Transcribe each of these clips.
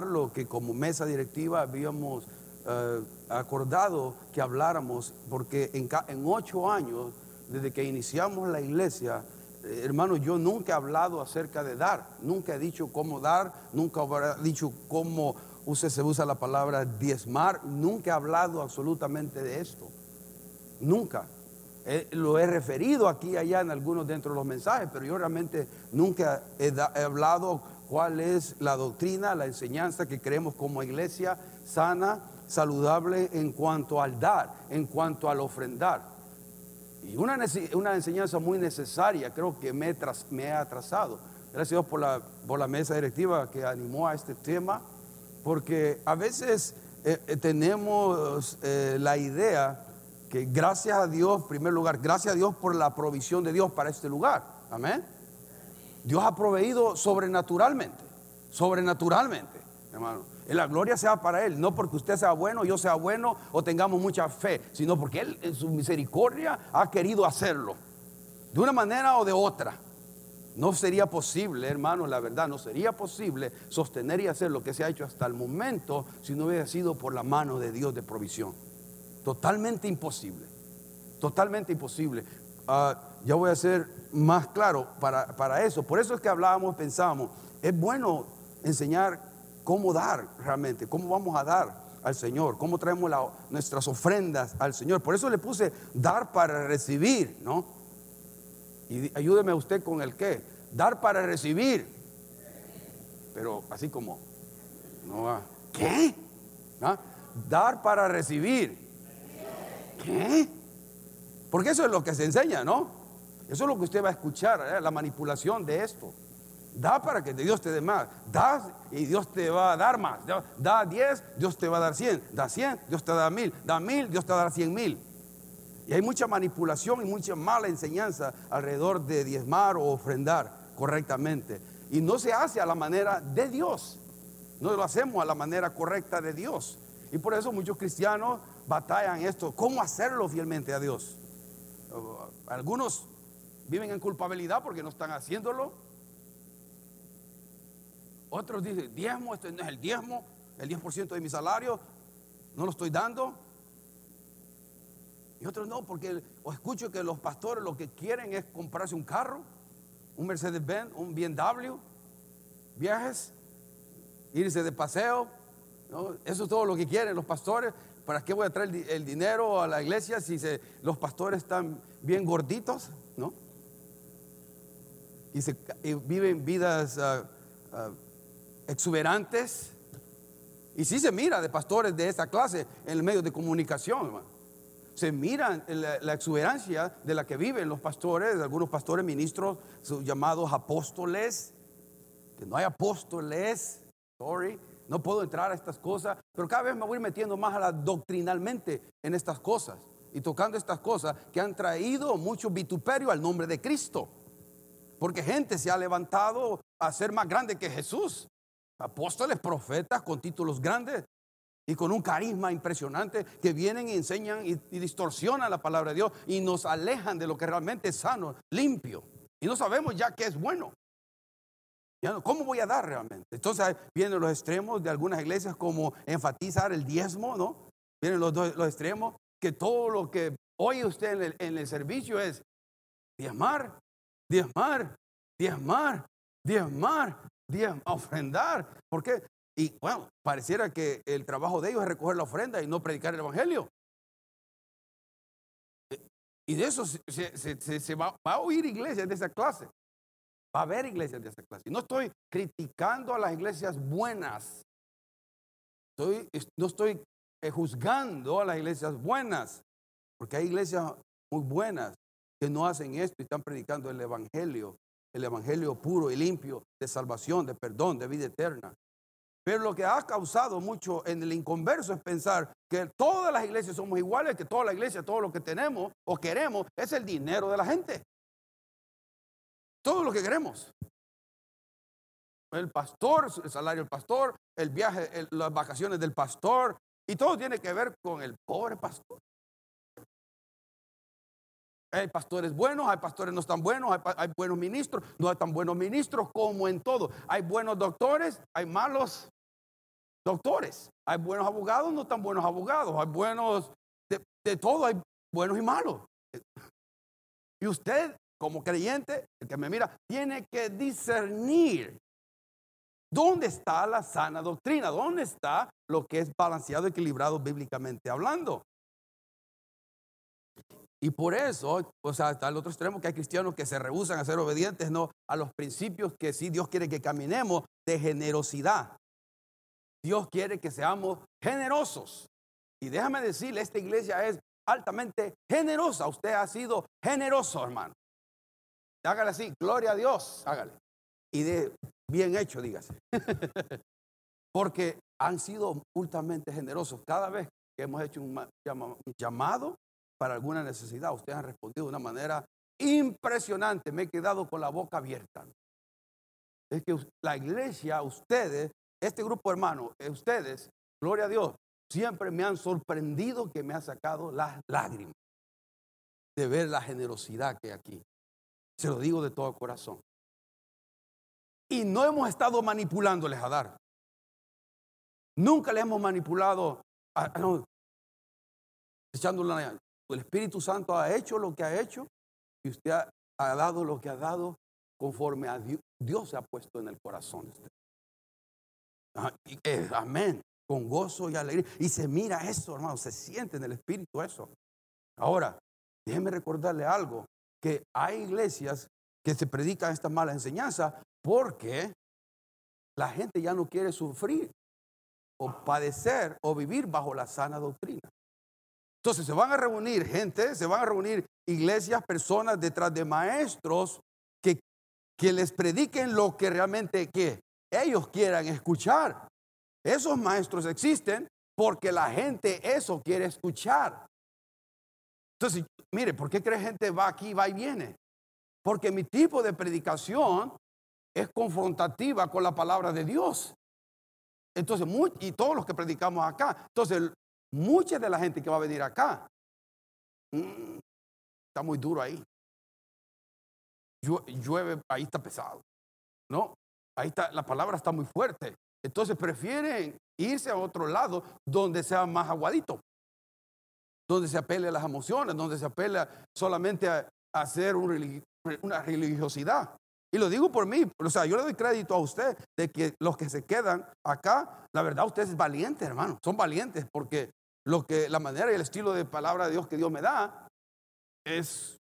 lo que como mesa directiva habíamos eh, acordado que habláramos, porque en, ocho años, desde que iniciamos la iglesia, eh, hermano, yo nunca he hablado acerca de dar, nunca he dicho cómo dar, nunca he dicho cómo se usa la palabra diezmar, nunca he hablado absolutamente de esto, nunca. Eh, lo he referido aquí y allá en algunos dentro de los mensajes, pero yo realmente nunca he, hablado cuál es la doctrina, la enseñanza que creemos como iglesia sana, saludable en cuanto al dar, en cuanto al ofrendar. Y una, una enseñanza muy necesaria, creo que me, me ha atrasado. Gracias a Dios por la, por la mesa directiva que animó a este tema, porque a veces eh, eh, tenemos la idea que gracias a Dios, en primer lugar, gracias a Dios por la provisión de Dios para este lugar. Amén. Dios ha proveído sobrenaturalmente, sobrenaturalmente, hermano. La gloria sea para Él, no porque usted sea bueno, yo sea bueno o tengamos mucha fe, sino porque Él en su misericordia ha querido hacerlo, de una manera o de otra. No sería posible, hermano, la verdad, no sería posible sostener y hacer lo que se ha hecho hasta el momento si no hubiera sido por la mano de Dios de provisión. Totalmente imposible. Totalmente imposible. Ah, ya voy a ser más claro para, eso. Por eso es que hablábamos, pensábamos, es bueno enseñar cómo dar realmente, cómo vamos a dar al Señor, cómo traemos nuestras ofrendas al Señor. Por eso le puse dar para recibir, ¿no? Y ayúdeme usted con el qué. Dar para recibir. Pero así como, no va. ¿Qué? ¿Ah? Dar para recibir. ¿Qué? Porque eso es lo que se enseña, ¿no? Eso es lo que usted va a escuchar, ¿eh? la manipulación de esto. Da para que Dios te dé más. Da y Dios te va a dar más. Da 10, Dios te va a dar 100. Da 100, Dios te da mil. Da mil, Dios te va a dar 100 mil. Y hay mucha manipulación y mucha mala enseñanza alrededor de diezmar o ofrendar correctamente. Y no se hace a la manera de Dios. No lo hacemos a la manera correcta de Dios. Y por eso muchos cristianos batallan esto, cómo hacerlo fielmente a Dios. Algunos viven en culpabilidad porque no están haciéndolo. Otros dicen, diezmo, este no es el diezmo, el 10% de mi salario, no lo estoy dando. Y otros no, porque o escucho que los pastores lo que quieren es comprarse un carro, un Mercedes-Benz, un BMW, viajes, irse de paseo. Eso es todo lo que quieren los pastores. ¿Para qué voy a traer el, dinero a la iglesia si los pastores están bien gorditos? ¿No? Y, se, viven vidas ah, ah, exuberantes. Y sí se mira de pastores de esta clase en el medio de comunicación, Se mira la, exuberancia de la que viven los pastores, algunos pastores ministros, llamados apóstoles, que no hay apóstoles, sorry, no puedo entrar a estas cosas, pero cada vez me voy metiendo más a la doctrinalmente en estas cosas y tocando estas cosas que han traído mucho vituperio al nombre de Cristo. Porque gente se ha levantado a ser más grande que Jesús. Apóstoles, profetas con títulos grandes y con un carisma impresionante que vienen y enseñan y, y distorsionan la palabra de Dios y nos alejan de lo que realmente es sano, limpio. Y no sabemos ya qué es bueno. ¿Cómo voy a dar realmente? Entonces vienen los extremos de algunas iglesias como enfatizar el diezmo, ¿no? Vienen los, los extremos que todo lo que oye usted en el, servicio es diezmar, diezmar, diezmar, diezmar, diezmar, ofrendar. ¿Por qué? Y bueno, pareciera que el trabajo de ellos es recoger la ofrenda y no predicar el evangelio. Y de eso se, va, va, a oír iglesias de esa clase. Va a haber iglesias de esa clase. No estoy criticando a las iglesias buenas. no estoy eh, juzgando a las iglesias buenas. Porque hay iglesias muy buenas que no hacen esto y están predicando el evangelio. El evangelio puro y limpio de salvación, de perdón, de vida eterna. Pero lo que ha causado mucho en el inconverso es pensar que todas las iglesias somos iguales, que toda la iglesia, todo lo que tenemos o queremos es el dinero de la gente. Todo lo que queremos. El pastor, el salario del pastor, el viaje, las vacaciones del pastor, y todo tiene que ver con el pobre pastor. Hay pastores buenos, hay pastores no tan buenos, hay, buenos ministros, no hay tan buenos ministros como en todo. Hay buenos doctores, hay malos doctores. Hay buenos abogados, no tan buenos abogados. Hay buenos, de, de todo, hay buenos y malos. Y usted, como creyente, el que me mira, tiene que discernir dónde está la sana doctrina, dónde está lo que es balanceado, equilibrado bíblicamente hablando. Y por eso, o sea, hasta el otro extremo que hay cristianos que se rehusan a ser obedientes no a los principios que sí Dios quiere que caminemos de generosidad. Dios quiere que seamos generosos. Y déjame decirle, esta iglesia es altamente generosa. Usted ha sido generoso, hermano. Hágale así, gloria a Dios, hágale. Y de bien hecho, dígase. Porque han sido ultramente generosos. Cada vez que hemos hecho un llamado para alguna necesidad, ustedes han respondido de una manera impresionante. Me he quedado con la boca abierta. Es que la iglesia, ustedes, este grupo hermano, eh, ustedes, gloria a Dios, siempre me han sorprendido que me ha sacado las lágrimas de ver la generosidad que hay aquí. Se lo digo de todo corazón. Y no hemos estado manipulándoles a dar. Nunca le hemos manipulado, a, no, echándole El Espíritu Santo ha hecho lo que ha hecho y usted ha, dado lo que ha dado conforme a Dios, Dios se ha puesto en el corazón. Eh, amén. Con gozo y alegría. Y se mira eso, hermano. Se siente en el espíritu eso. Ahora, déjeme recordarle algo. Que hay iglesias que se predican esta mala enseñanza porque la gente ya no quiere sufrir o padecer o vivir bajo la sana doctrina. Entonces se van a reunir gente, se van a reunir iglesias, personas detrás de maestros que, que les prediquen lo que realmente que ellos quieran escuchar. Esos maestros existen porque la gente eso quiere escuchar. Entonces, mire, ¿por qué cree gente va aquí, va y viene? Porque mi tipo de predicación es confrontativa con la palabra de Dios. Entonces, y todos los que predicamos acá, entonces, mucha de la gente que va a venir acá, mm, está muy duro ahí. Llueve, ahí está pesado. ¿No? Ahí está, la palabra está muy fuerte. Entonces prefieren irse a otro lado donde sea más aguadito, donde se apele a las emociones, donde se apele solamente a, hacer una religiosidad. Y lo digo por mí, o sea, yo le doy crédito a usted de que los que se quedan acá, la verdad usted es valiente, hermano, son valientes porque lo que la manera y el estilo de palabra de Dios que Dios me da es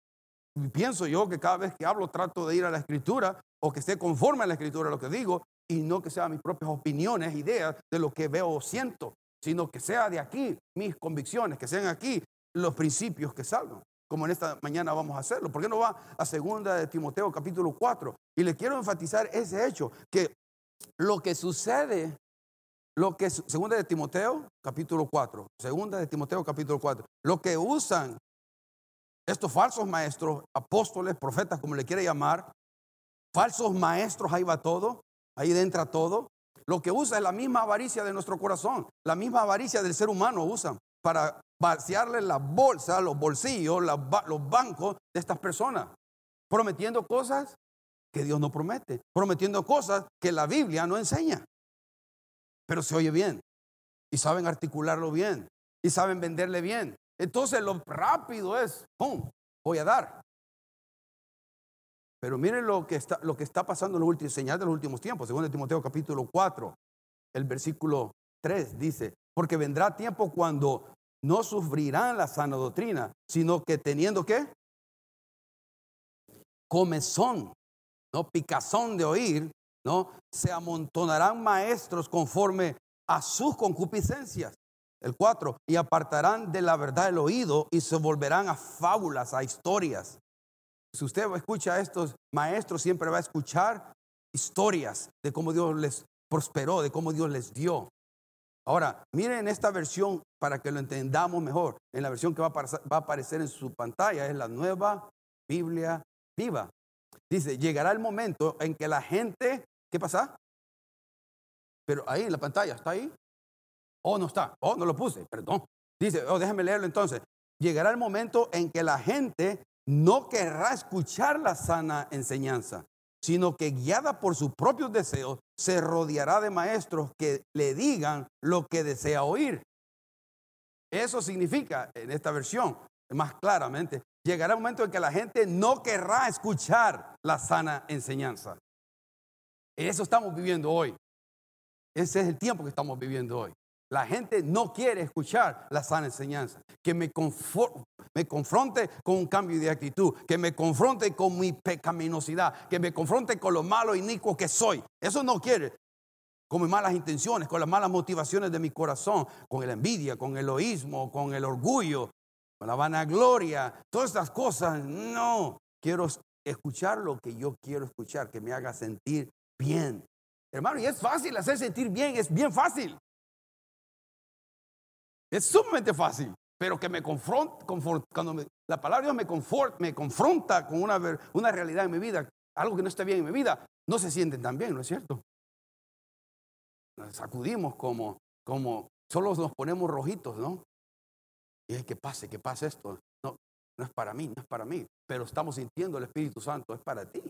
pienso yo que cada vez que hablo trato de ir a la escritura o que esté conforme a la escritura lo que digo y no que sean mis propias opiniones, ideas de lo que veo o siento, sino que sea de aquí mis convicciones, que sean aquí los principios que salgan, como en esta mañana vamos a hacerlo. ¿Por qué no va a segunda de Timoteo capítulo 4? Y le quiero enfatizar ese hecho, que lo que sucede, lo que segunda de Timoteo capítulo 4, segunda de Timoteo capítulo 4, lo que usan estos falsos maestros, apóstoles, profetas, como le quiere llamar, falsos maestros, ahí va todo, ahí entra todo. Lo que usa es la misma avaricia de nuestro corazón, la misma avaricia del ser humano usan para vaciarle la bolsa, los bolsillos, los bancos de estas personas, prometiendo cosas que Dios no promete, prometiendo cosas que la Biblia no enseña. Pero se oye bien y saben articularlo bien y saben venderle bien. Entonces lo rápido es, ¡pum! Voy a dar. Pero miren lo que está, lo que está pasando en los últimos, señal de los últimos tiempos. Según el Timoteo capítulo 4, el versículo 3 dice, porque vendrá tiempo cuando no sufrirán la sana doctrina, sino que teniendo qué? Comezón, no picazón de oír, no se amontonarán maestros conforme a sus concupiscencias. El 4, y apartarán de la verdad el oído y se volverán a fábulas, a historias. Si usted escucha a estos maestros, siempre va a escuchar historias de cómo Dios les prosperó, de cómo Dios les dio. Ahora, miren esta versión para que lo entendamos mejor. En la versión que va a, aparecer en su pantalla es la nueva Biblia viva. Dice, llegará el momento en que la gente, ¿qué pasa? Pero ahí en la pantalla, ¿está ahí? Oh, no está. Oh, no lo puse, perdón. Dice, oh, déjeme leerlo entonces. Llegará el momento en que la gente no querrá escuchar la sana enseñanza, sino que guiada por sus propios deseos, se rodeará de maestros que le digan lo que desea oír. Eso significa, en esta versión, más claramente, llegará un momento en que la gente no querrá escuchar la sana enseñanza. Eso estamos viviendo hoy. Ese es el tiempo que estamos viviendo hoy. La gente no quiere escuchar la sana enseñanza. Que me, me confronte con un cambio de actitud. Que me confronte con mi pecaminosidad. Que me confronte con lo malo y inicuo que soy. Eso no quiere. Con mis malas intenciones, con las malas motivaciones de mi corazón, con la envidia, con el egoísmo, con el orgullo, con la vanagloria. Todas estas cosas. No. Quiero escuchar lo que yo quiero escuchar. Que me haga sentir bien. Hermano, y es fácil hacer sentir bien. Es bien fácil. Es sumamente fácil, pero que me confronta, cuando la palabra Dios me, confort, me confronta con una, una realidad en mi vida, algo que no está bien en mi vida, no se sienten tan bien, ¿no es cierto? Nos sacudimos como, como, solo nos ponemos rojitos, ¿no? Y es que pase, que pase esto. No, no es para mí, no es para mí, pero estamos sintiendo el Espíritu Santo, es para ti.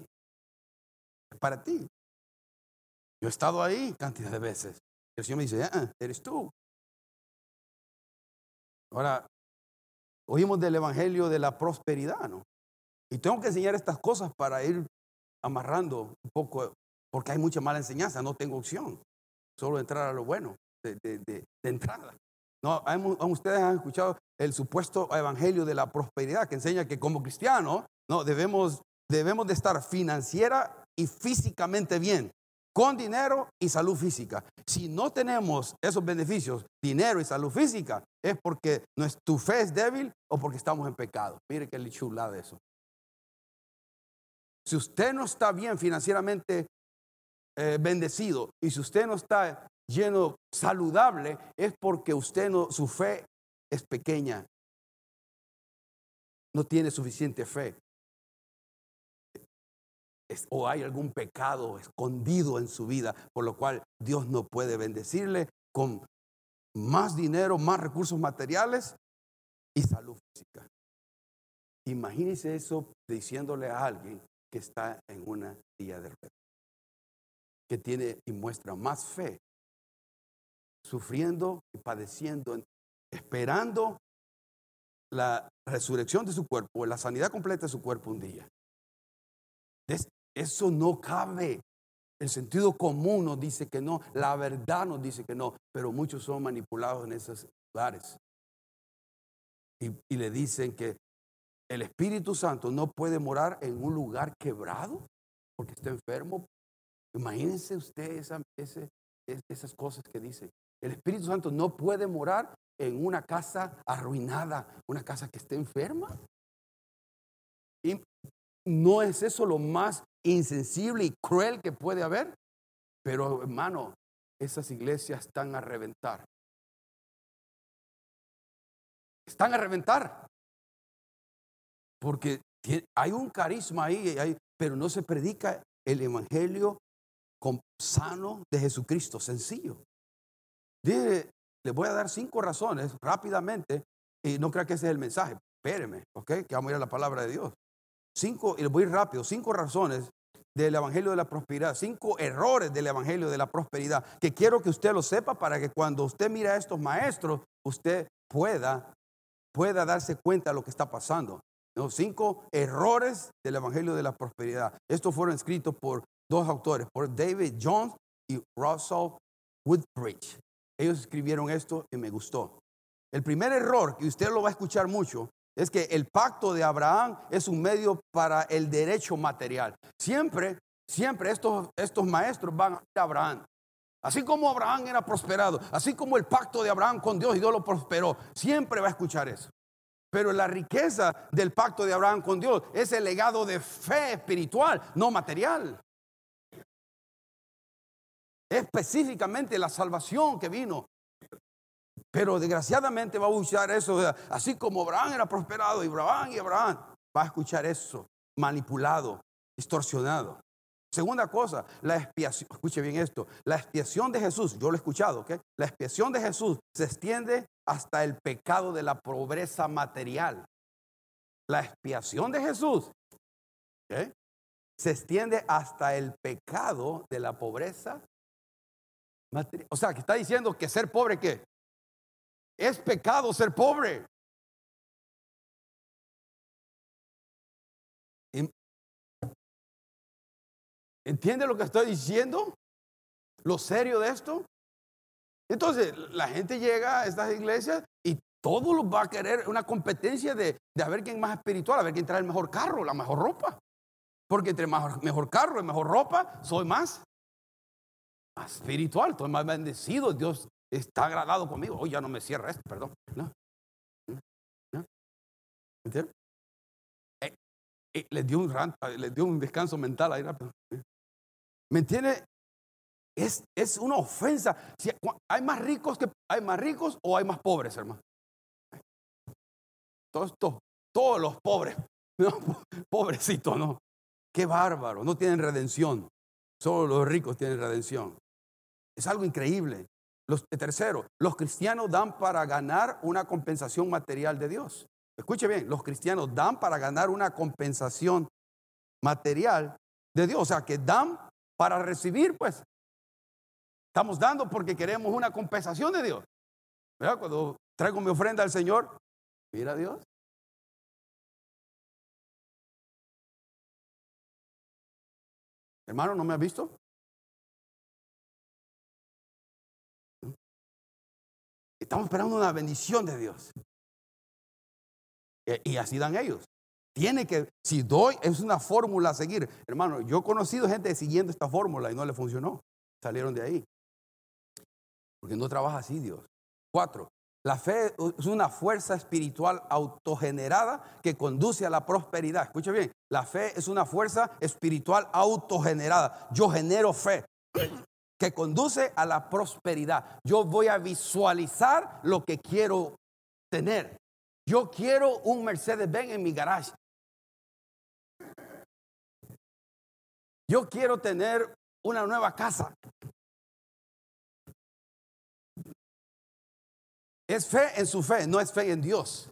Es para ti. Yo he estado ahí cantidad de veces. El Señor me dice, ah, eres tú. Ahora, oímos del Evangelio de la prosperidad, ¿no? Y tengo que enseñar estas cosas para ir amarrando un poco, porque hay mucha mala enseñanza, no tengo opción, solo entrar a lo bueno de, entrada. No, ustedes han escuchado el supuesto evangelio de la prosperidad que enseña que como cristianos no debemos debemos de estar financiera y físicamente bien con dinero y salud física. Si no tenemos esos beneficios, dinero y salud física, es porque tu fe es débil o porque estamos en pecado. Mire qué chula de eso. Si usted no está bien financieramente eh, bendecido y si usted no está lleno saludable, es porque usted no, su fe es pequeña. No tiene suficiente fe o hay algún pecado escondido en su vida, por lo cual Dios no puede bendecirle con más dinero, más recursos materiales y salud física. Imagínese eso diciéndole a alguien que está en una silla de ruedas, que tiene y muestra más fe, sufriendo y padeciendo, esperando la resurrección de su cuerpo, la sanidad completa de su cuerpo un día. Eso no cabe. El sentido común nos dice que no, la verdad nos dice que no, pero muchos son manipulados en esos lugares. Y, le dicen que el Espíritu Santo no puede morar en un lugar quebrado porque está enfermo. Imagínense usted esas cosas que dicen. El Espíritu Santo no puede morar en una casa arruinada, una casa que esté enferma. Y no es eso lo más insensible y cruel que puede haber. Pero hermano, esas iglesias están a reventar. Están a reventar. Porque hay un carisma ahí, pero no se predica el evangelio sano de Jesucristo, sencillo. le voy a dar cinco razones rápidamente y no creo que ese es el mensaje. Espéreme, ok, que vamos a ir a la palabra de Dios. Cinco, y voy rápido, cinco razones del Evangelio de la Prosperidad, cinco errores del Evangelio de la Prosperidad, que quiero que usted lo sepa para que cuando usted mira a estos maestros, usted pueda, pueda darse cuenta de lo que está pasando. Los cinco errores del Evangelio de la Prosperidad. Estos fueron escritos por dos autores, por David Jones y Russell Woodbridge. Ellos escribieron esto y me gustó. El primer error, que usted lo va a escuchar mucho, es que el pacto de Abraham es un medio para el derecho material. Siempre, siempre estos, estos maestros van a Abraham. Así como Abraham era prosperado, así como el pacto de Abraham con Dios y Dios lo prosperó, siempre va a escuchar eso. Pero la riqueza del pacto de Abraham con Dios es el legado de fe espiritual, no material. Específicamente la salvación que vino pero desgraciadamente va a escuchar eso, así como Abraham era prosperado y Abraham y Abraham, va a escuchar eso manipulado, distorsionado. Segunda cosa, la expiación, escuche bien esto, la expiación de Jesús, yo lo he escuchado, ¿ok? La expiación de Jesús se extiende hasta el pecado de la pobreza material. la expiación de Jesús ¿eh? se extiende hasta el pecado de la pobreza. O sea, que está diciendo que ser pobre, ¿qué? Es pecado ser pobre. ¿Entiende lo que estoy diciendo? Lo serio de esto. Entonces, la gente llega a estas iglesias y todo los va a querer una competencia de, de a ver quién es más espiritual, a ver quién trae el mejor carro, la mejor ropa. Porque entre mejor, carro y mejor ropa, soy más, más espiritual, estoy más bendecido. Dios está agradado conmigo. Hoy ya no me cierra esto, perdón. ¿No? ¿Entiendes? Eh, eh, les dio un les dio un descanso mental ahí rápido. ¿Me entiende? Es, es una ofensa. Hay más ricos que hay más ricos o hay más pobres, hermano. Todos, todos, todos los pobres, pobrecitos, no. Qué bárbaro, no tienen redención. Solo los ricos tienen redención. Es algo increíble. Los, tercero, los cristianos dan para ganar una compensación material de Dios. Escuche bien, los cristianos dan para ganar una compensación material de Dios. O sea, que dan para recibir, pues. Estamos dando porque queremos una compensación de Dios. Cuando traigo mi ofrenda al Señor, mira Dios. Hermano, ¿no me ha visto? Estamos esperando una bendición de Dios. Y así dan ellos. Tiene que, si doy, es una fórmula a seguir. Hermano, yo he conocido gente siguiendo esta fórmula y no le funcionó. Salieron de ahí. Porque no trabaja así Dios. Cuatro, la fe es una fuerza espiritual autogenerada que conduce a la prosperidad. Escuche bien, la fe es una fuerza espiritual autogenerada. Yo genero fe que conduce a la prosperidad. Yo voy a visualizar lo que quiero tener. Yo quiero un Mercedes-Benz en mi garage. Yo quiero tener una nueva casa. Es fe en su fe, no es fe en Dios.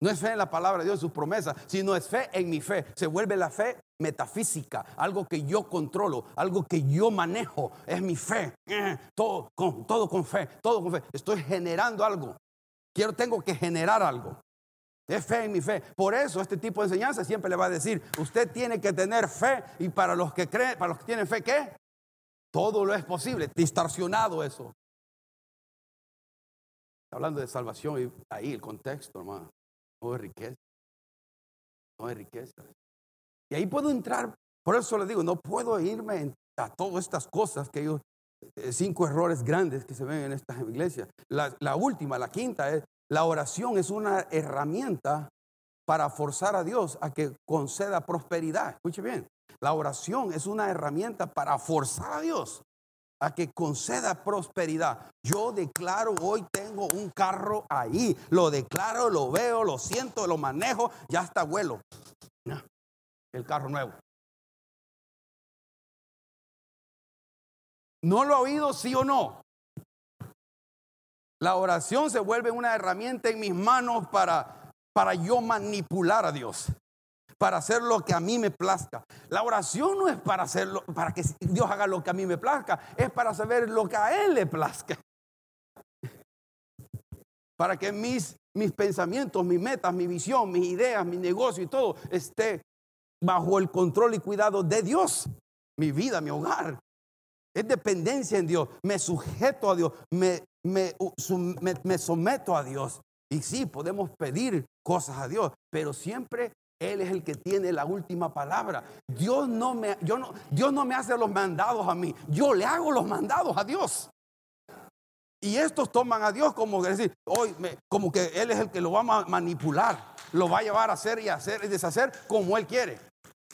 No es fe en la palabra de Dios, sus promesas, sino es fe en mi fe. Se vuelve la fe metafísica, algo que yo controlo, algo que yo manejo. Es mi fe. Eh, todo con, todo con fe, todo con fe. Estoy generando algo. Quiero, tengo que generar algo. Es fe en mi fe. Por eso este tipo de enseñanza siempre le va a decir, usted tiene que tener fe y para los que creen, para los que tienen fe, ¿qué? Todo lo es posible. Distorsionado eso. Hablando de salvación y ahí el contexto, hermano. No es riqueza. No es riqueza. Y ahí puedo entrar, por eso le digo, no puedo irme a todas estas cosas que yo, eh, cinco errores grandes que se ven en esta iglesia. La, la última, la quinta es la oración es una herramienta para forzar a Dios a que conceda prosperidad. Escuche bien, la oración es una herramienta para forzar a Dios a que conceda prosperidad. Yo declaro, hoy tengo un carro ahí, lo declaro, lo veo, lo siento, lo manejo, ya está vuelo. El carro nuevo. ¿No lo ha oído, sí o no? La oración se vuelve una herramienta en mis manos para, para yo manipular a Dios, para hacer lo que a mí me plazca. La oración no es para hacerlo, para que Dios haga lo que a mí me plazca, es para saber lo que a Él le plazca. Para que mis, mis pensamientos, mis metas, mi visión, mis ideas, mi negocio y todo esté bajo el control y cuidado de Dios. Mi vida, mi hogar. Es dependencia en Dios. Me sujeto a Dios. Me me, me, someto a Dios. Y sí, podemos pedir cosas a Dios, pero siempre Él es el que tiene la última palabra. Dios no me, yo no, Dios no me hace los mandados a mí, yo le hago los mandados a Dios. Y estos toman a Dios como decir, hoy como que Él es el que lo va a manipular, lo va a llevar a hacer y hacer y deshacer como Él quiere,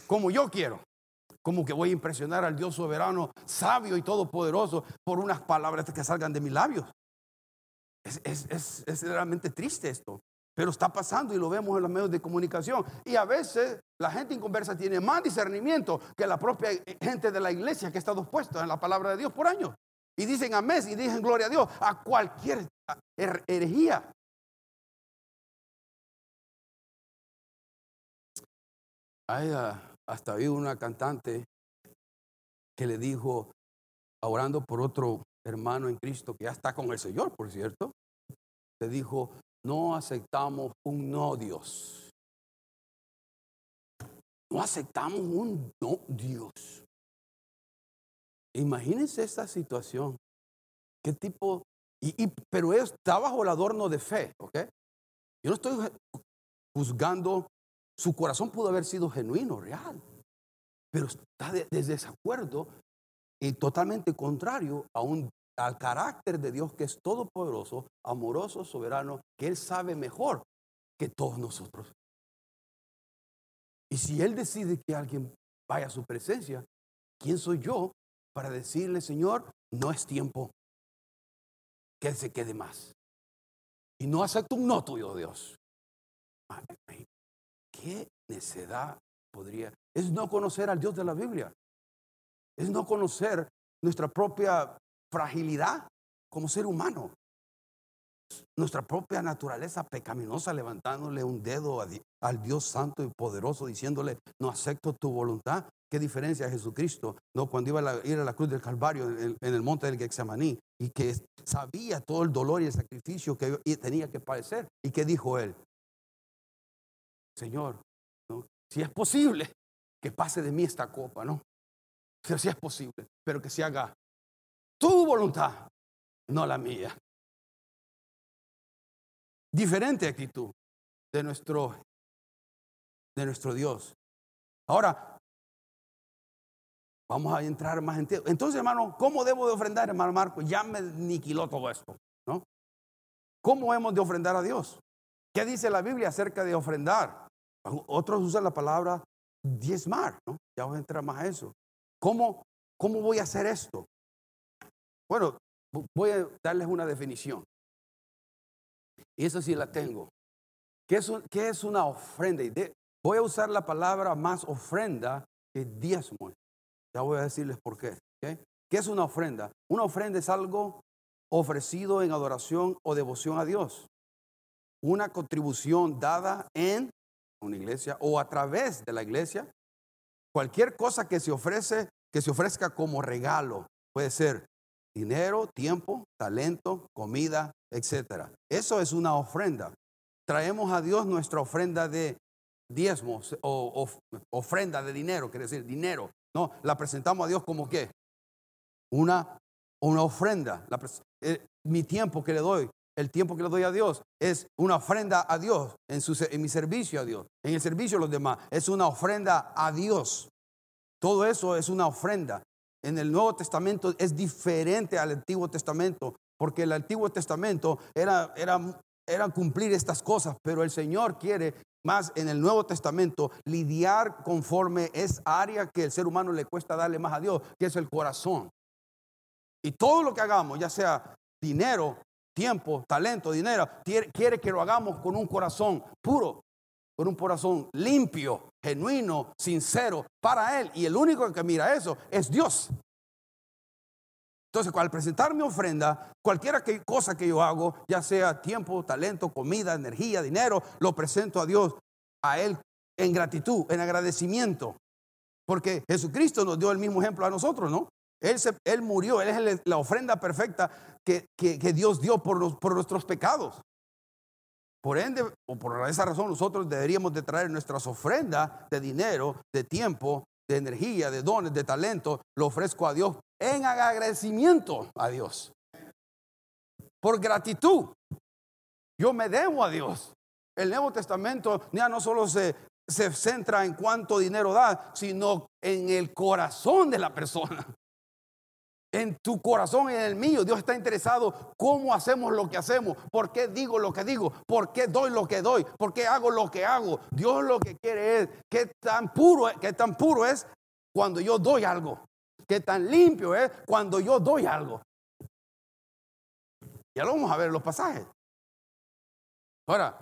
como yo quiero. Como que voy a impresionar al Dios soberano, sabio y todopoderoso por unas palabras que salgan de mis labios. Es, realmente triste esto, pero está pasando y lo vemos en los medios de comunicación. Y a veces la gente en conversa tiene más discernimiento que la propia gente de la iglesia que está dispuesta en la palabra de Dios por años. Y dicen amén y dicen gloria a Dios a cualquier herejía. Hay, hasta había una cantante que le dijo, orando por otro hermano en Cristo que ya está con el Señor, por cierto, le dijo, no aceptamos un no Dios. No aceptamos un no Dios. Imagínense esta situación. ¿Qué tipo? Y, pero está bajo el adorno de fe, ¿ok? Yo no estoy juzgando, su corazón pudo haber sido genuino, real, pero está desde desacuerdo y totalmente contrario a un, al carácter de Dios que es todopoderoso, amoroso, soberano, que Él sabe mejor que todos nosotros. Y si Él decide que alguien vaya a su presencia, ¿quién soy yo para decirle, Señor, no es tiempo que Él se quede más? Y no acepto un no tuyo, Dios. ¿Qué necedad podría? Es no conocer al Dios de la Biblia. Es no conocer nuestra propia fragilidad como ser humano. Nuestra propia naturaleza pecaminosa levantándole un dedo al Dios santo y poderoso diciéndole, no acepto tu voluntad. ¿Qué diferencia Jesucristo? No, cuando iba a ir a la cruz del Calvario en el, monte del Getsemaní y que sabía todo el dolor y el sacrificio que tenía que padecer. ¿Y qué dijo él? Señor, si es posible que pase de mí esta copa, ¿no? Si es posible, pero que se haga tu voluntad, no la mía. Diferente actitud de nuestro, de nuestro Dios. Ahora, vamos a entrar más en. Entonces, hermano, ¿cómo debo de ofrendar, hermano Marco? Ya me aniquiló todo esto, ¿no? ¿Cómo hemos de ofrendar a Dios? ¿Qué dice la Biblia acerca de ofrendar? Otros usan la palabra diezmar, ¿no? Ya voy a entrar más a eso. ¿Cómo, cómo voy a hacer esto? Bueno, voy a darles una definición. Y eso sí la tengo. ¿Qué es, qué es una ofrenda? voy a usar la palabra más ofrenda que diezmo. Ya voy a decirles por qué. ¿Qué es una ofrenda? Una ofrenda es algo ofrecido en adoración o devoción a Dios. Una contribución dada en una iglesia o a través de la iglesia. Cualquier cosa que se ofrece, que se ofrezca como regalo, puede ser dinero, tiempo, talento, comida, etcétera. Eso es una ofrenda. Traemos a Dios nuestra ofrenda de diezmos o, ofrenda de dinero, quiere decir dinero. No, la presentamos a Dios como qué? Una, una ofrenda. Eh, mi tiempo que le doy, el tiempo que le doy a Dios es una ofrenda a Dios en, su, en mi servicio a Dios, en el servicio a los demás. Es una ofrenda a Dios. Todo eso es una ofrenda. En el Nuevo Testamento es diferente al Antiguo Testamento, porque el Antiguo Testamento era, era, era cumplir estas cosas, pero el Señor quiere más en el Nuevo Testamento lidiar conforme es área que el ser humano le cuesta darle más a Dios, que es el corazón. Y todo lo que hagamos, ya sea dinero, tiempo, talento, dinero, quiere que lo hagamos con un corazón puro, con un corazón limpio, genuino, sincero para Él. Y el único que mira eso es Dios. Entonces, al presentar mi ofrenda, cualquiera que, cosa que yo hago, ya sea tiempo, talento, comida, energía, dinero, lo presento a Dios, a Él en gratitud, en agradecimiento. Porque Jesucristo nos dio el mismo ejemplo a nosotros, ¿no? Él, se, él murió, Él es la ofrenda perfecta que, Dios dio por, por nuestros pecados. Por ende, o por esa razón, nosotros deberíamos de traer nuestras ofrendas de dinero, de tiempo, de energía, de dones, de talento, lo ofrezco a Dios en agradecimiento a Dios. Por gratitud. Yo me debo a Dios. El Nuevo Testamento ya no solo se, se centra en cuánto dinero da, sino en el corazón de la persona en tu corazón en el mío. Dios está interesado cómo hacemos lo que hacemos, por qué digo lo que digo, por qué doy lo que doy, por qué hago lo que hago. Dios lo que quiere es qué tan puro, qué tan puro es cuando yo doy algo, qué tan limpio es cuando yo doy algo. Ya lo vamos a ver en los pasajes. Ahora,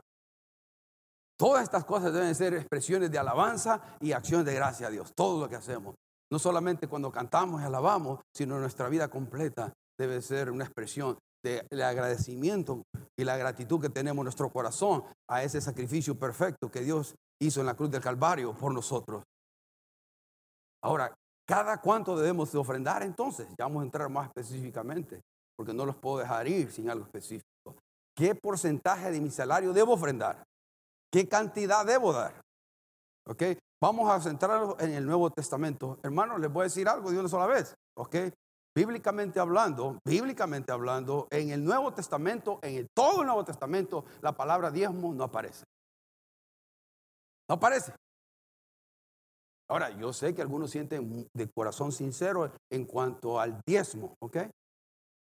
todas estas cosas deben ser expresiones de alabanza y acciones de gracia a Dios, todo lo que hacemos. No solamente cuando cantamos y alabamos, sino nuestra vida completa debe ser una expresión del agradecimiento y la gratitud que tenemos en nuestro corazón a ese sacrificio perfecto que Dios hizo en la cruz del Calvario por nosotros. Ahora, ¿cada cuánto debemos de ofrendar entonces? Ya vamos a entrar más específicamente, porque no los puedo dejar ir sin algo específico. ¿Qué porcentaje de mi salario debo ofrendar? ¿Qué cantidad debo dar? ¿Ok? Vamos a centrarnos en el Nuevo Testamento. Hermanos, les voy a decir algo de una sola vez. ¿Ok? Bíblicamente hablando, bíblicamente hablando, en el Nuevo Testamento, en todo el Nuevo Testamento, la palabra diezmo no aparece. No aparece. Ahora, yo sé que algunos sienten de corazón sincero en cuanto al diezmo, ¿ok?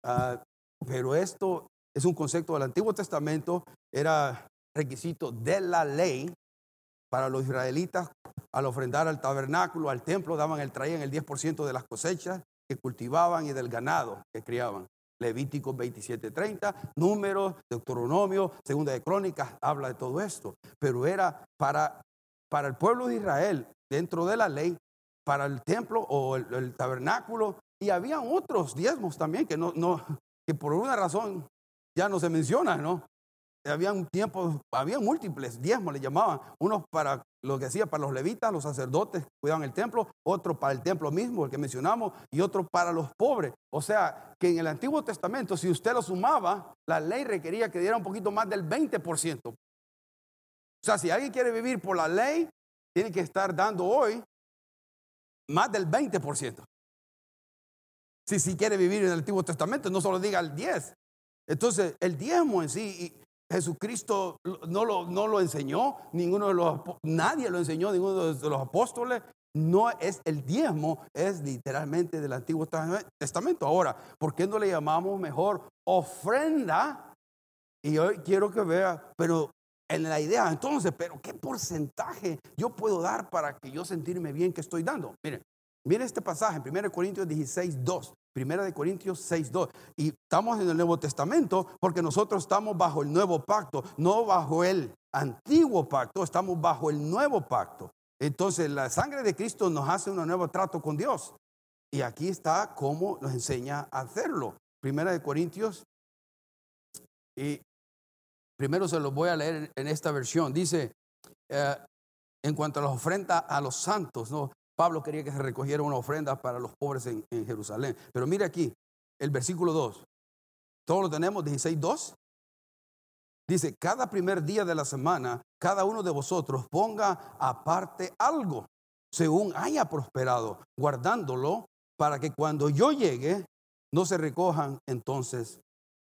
Ah, pero esto es un concepto del Antiguo Testamento, era requisito de la ley para los israelitas al ofrendar al tabernáculo, al templo, daban el traían el 10% de las cosechas que cultivaban y del ganado que criaban. Levítico 27:30, Números, Deuteronomio, Segunda de Crónicas, habla de todo esto. Pero era para, para el pueblo de Israel, dentro de la ley, para el templo o el, tabernáculo, y había otros diezmos también que, no, no, que por una razón ya no se menciona, ¿no? Habían tiempos, había múltiples diezmos, le llamaban, unos para lo que hacía para los levitas, los sacerdotes cuidaban el templo, otro para el templo mismo, el que mencionamos, y otro para los pobres. O sea, que en el Antiguo Testamento, si usted lo sumaba, la ley requería que diera un poquito más del 20%. O sea, si alguien quiere vivir por la ley, tiene que estar dando hoy más del 20%. Si, si quiere vivir en el Antiguo Testamento, no solo diga el 10. Entonces, el diezmo en sí, Jesucristo no lo, no lo enseñó, ninguno de los, nadie lo enseñó, ninguno de los apóstoles. No es el diezmo, es literalmente del Antiguo Testamento. Ahora, ¿por qué no le llamamos mejor ofrenda? Y hoy quiero que vea, pero en la idea, entonces, pero ¿qué porcentaje yo puedo dar para que yo sentirme bien que estoy dando? Miren, miren este pasaje en 1 Corintios 16, 2. Primera de Corintios 6, 2. Y estamos en el Nuevo Testamento porque nosotros estamos bajo el nuevo pacto, no bajo el antiguo pacto, estamos bajo el nuevo pacto. Entonces la sangre de Cristo nos hace un nuevo trato con Dios. Y aquí está cómo nos enseña a hacerlo. Primera de Corintios. Y primero se los voy a leer en esta versión. Dice, eh, en cuanto a la ofrenda a los santos, ¿no? Pablo quería que se recogiera una ofrenda para los pobres en, Jerusalén. Pero mire aquí, el versículo 2. Todos lo tenemos, 16.2. Dice, cada primer día de la semana, cada uno de vosotros ponga aparte algo, según haya prosperado, guardándolo para que cuando yo llegue, no se recojan entonces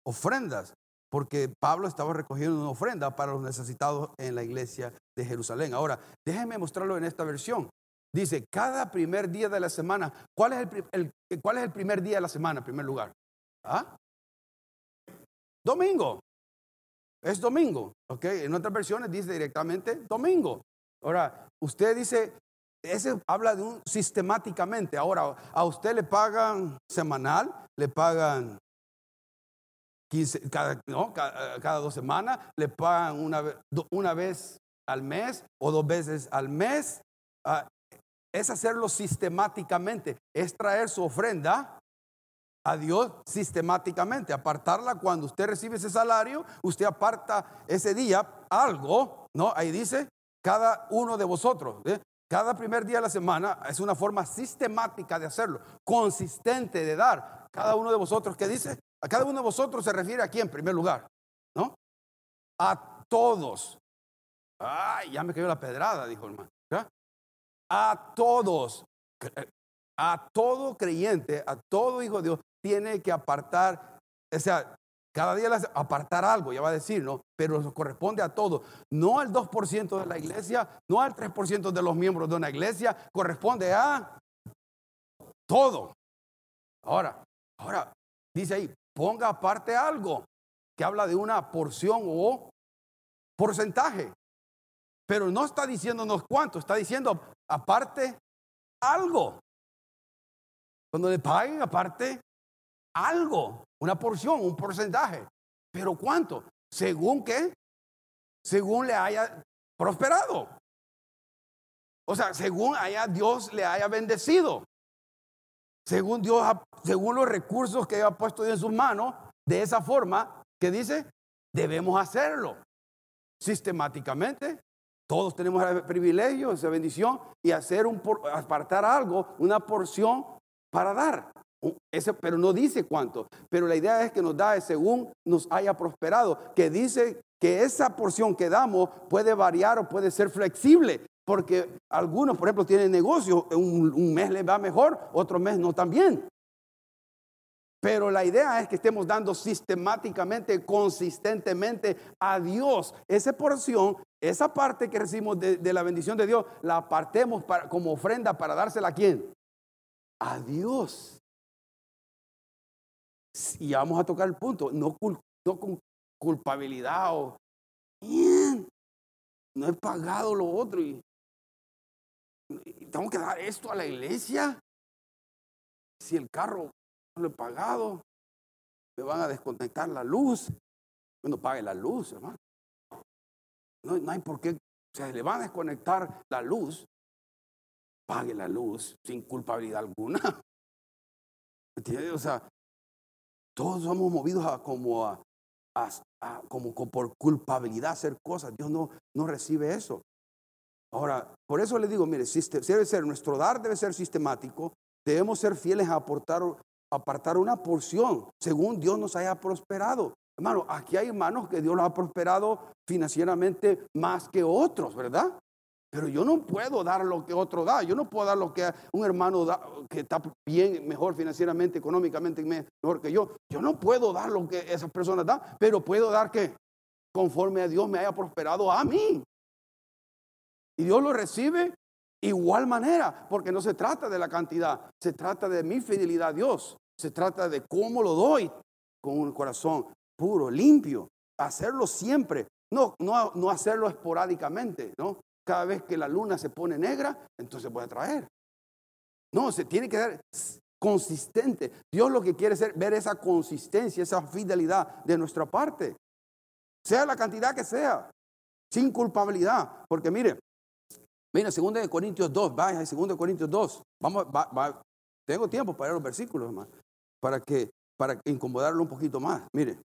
ofrendas, porque Pablo estaba recogiendo una ofrenda para los necesitados en la iglesia de Jerusalén. Ahora, déjenme mostrarlo en esta versión. Dice, cada primer día de la semana, ¿cuál es el, ¿cuál es el primer día de la semana en primer lugar? ¿Ah? Domingo. Es domingo, ¿ok? En otras versiones dice directamente domingo. Ahora, usted dice, ese habla de un sistemáticamente. Ahora, a usted le pagan semanal, le pagan 15, cada, no, cada, dos semanas, le pagan una, una vez al mes o dos veces al mes. Ah, es hacerlo sistemáticamente, es traer su ofrenda a Dios sistemáticamente, apartarla cuando usted recibe ese salario, usted aparta ese día algo, ¿no? Ahí dice, cada uno de vosotros, ¿eh? cada primer día de la semana es una forma sistemática de hacerlo, consistente de dar. Cada uno de vosotros, ¿qué dice? A cada uno de vosotros se refiere aquí en primer lugar, ¿no? A todos. Ay, ya me cayó la pedrada, dijo el hermano a todos, a todo creyente, a todo hijo de Dios, tiene que apartar, o sea, cada día apartar algo, ya va a decir, ¿no? Pero corresponde a todo. No al 2% de la iglesia, no al 3% de los miembros de una iglesia, corresponde a todo. Ahora, ahora, dice ahí, ponga aparte algo que habla de una porción o porcentaje. Pero no está diciéndonos cuánto, está diciendo aparte algo. Cuando le paguen aparte algo, una porción, un porcentaje. Pero ¿cuánto? Según qué? Según le haya prosperado. O sea, según haya Dios le haya bendecido. Según Dios, según los recursos que haya puesto en sus manos, de esa forma que dice, debemos hacerlo sistemáticamente. Todos tenemos el privilegio, esa bendición, y hacer un, apartar algo, una porción para dar. Ese, pero no dice cuánto. Pero la idea es que nos da según nos haya prosperado, que dice que esa porción que damos puede variar o puede ser flexible, porque algunos, por ejemplo, tienen negocio, un, un mes les va mejor, otro mes no tan bien. Pero la idea es que estemos dando sistemáticamente, consistentemente a Dios esa porción, esa parte que recibimos de, la bendición de Dios, la apartemos para, como ofrenda para dársela a quién? A Dios. Y vamos a tocar el punto, no, con culpabilidad o, bien, no he pagado lo otro y, y tengo que dar esto a la iglesia. Si el carro lo he pagado, me van a desconectar la luz. Bueno, pague la luz, hermano. No, hay por qué, se le va a desconectar la luz, pague la luz sin culpabilidad alguna. ¿Entiendes? O sea, todos somos movidos a como a, como por culpabilidad hacer cosas. Dios no, no recibe eso. Ahora, por eso le digo, mire, debe ser, nuestro dar debe ser sistemático, debemos ser fieles a aportar apartar una porción según Dios nos haya prosperado. Hermano, aquí hay hermanos que Dios los ha prosperado financieramente más que otros, ¿verdad? Pero yo no puedo dar lo que otro da. Yo no puedo dar lo que un hermano da, que está bien, mejor financieramente, económicamente, mejor que yo. Yo no puedo dar lo que esas personas dan, pero puedo dar que conforme a Dios me haya prosperado a mí. Y Dios lo recibe igual manera, porque no se trata de la cantidad, se trata de mi fidelidad a Dios, se trata de cómo lo doy con un corazón puro, limpio, hacerlo siempre, no, no, no hacerlo esporádicamente, ¿no? Cada vez que la luna se pone negra, entonces a traer. No, se tiene que ser consistente. Dios lo que quiere es ver esa consistencia, esa fidelidad de nuestra parte. Sea la cantidad que sea, sin culpabilidad. Porque mire, Mira, 2 de Corintios 2, vaya, 2 de Corintios 2. Vamos, tengo tiempo para los versículos, hermano, para que para incomodarlo un poquito más. Mire,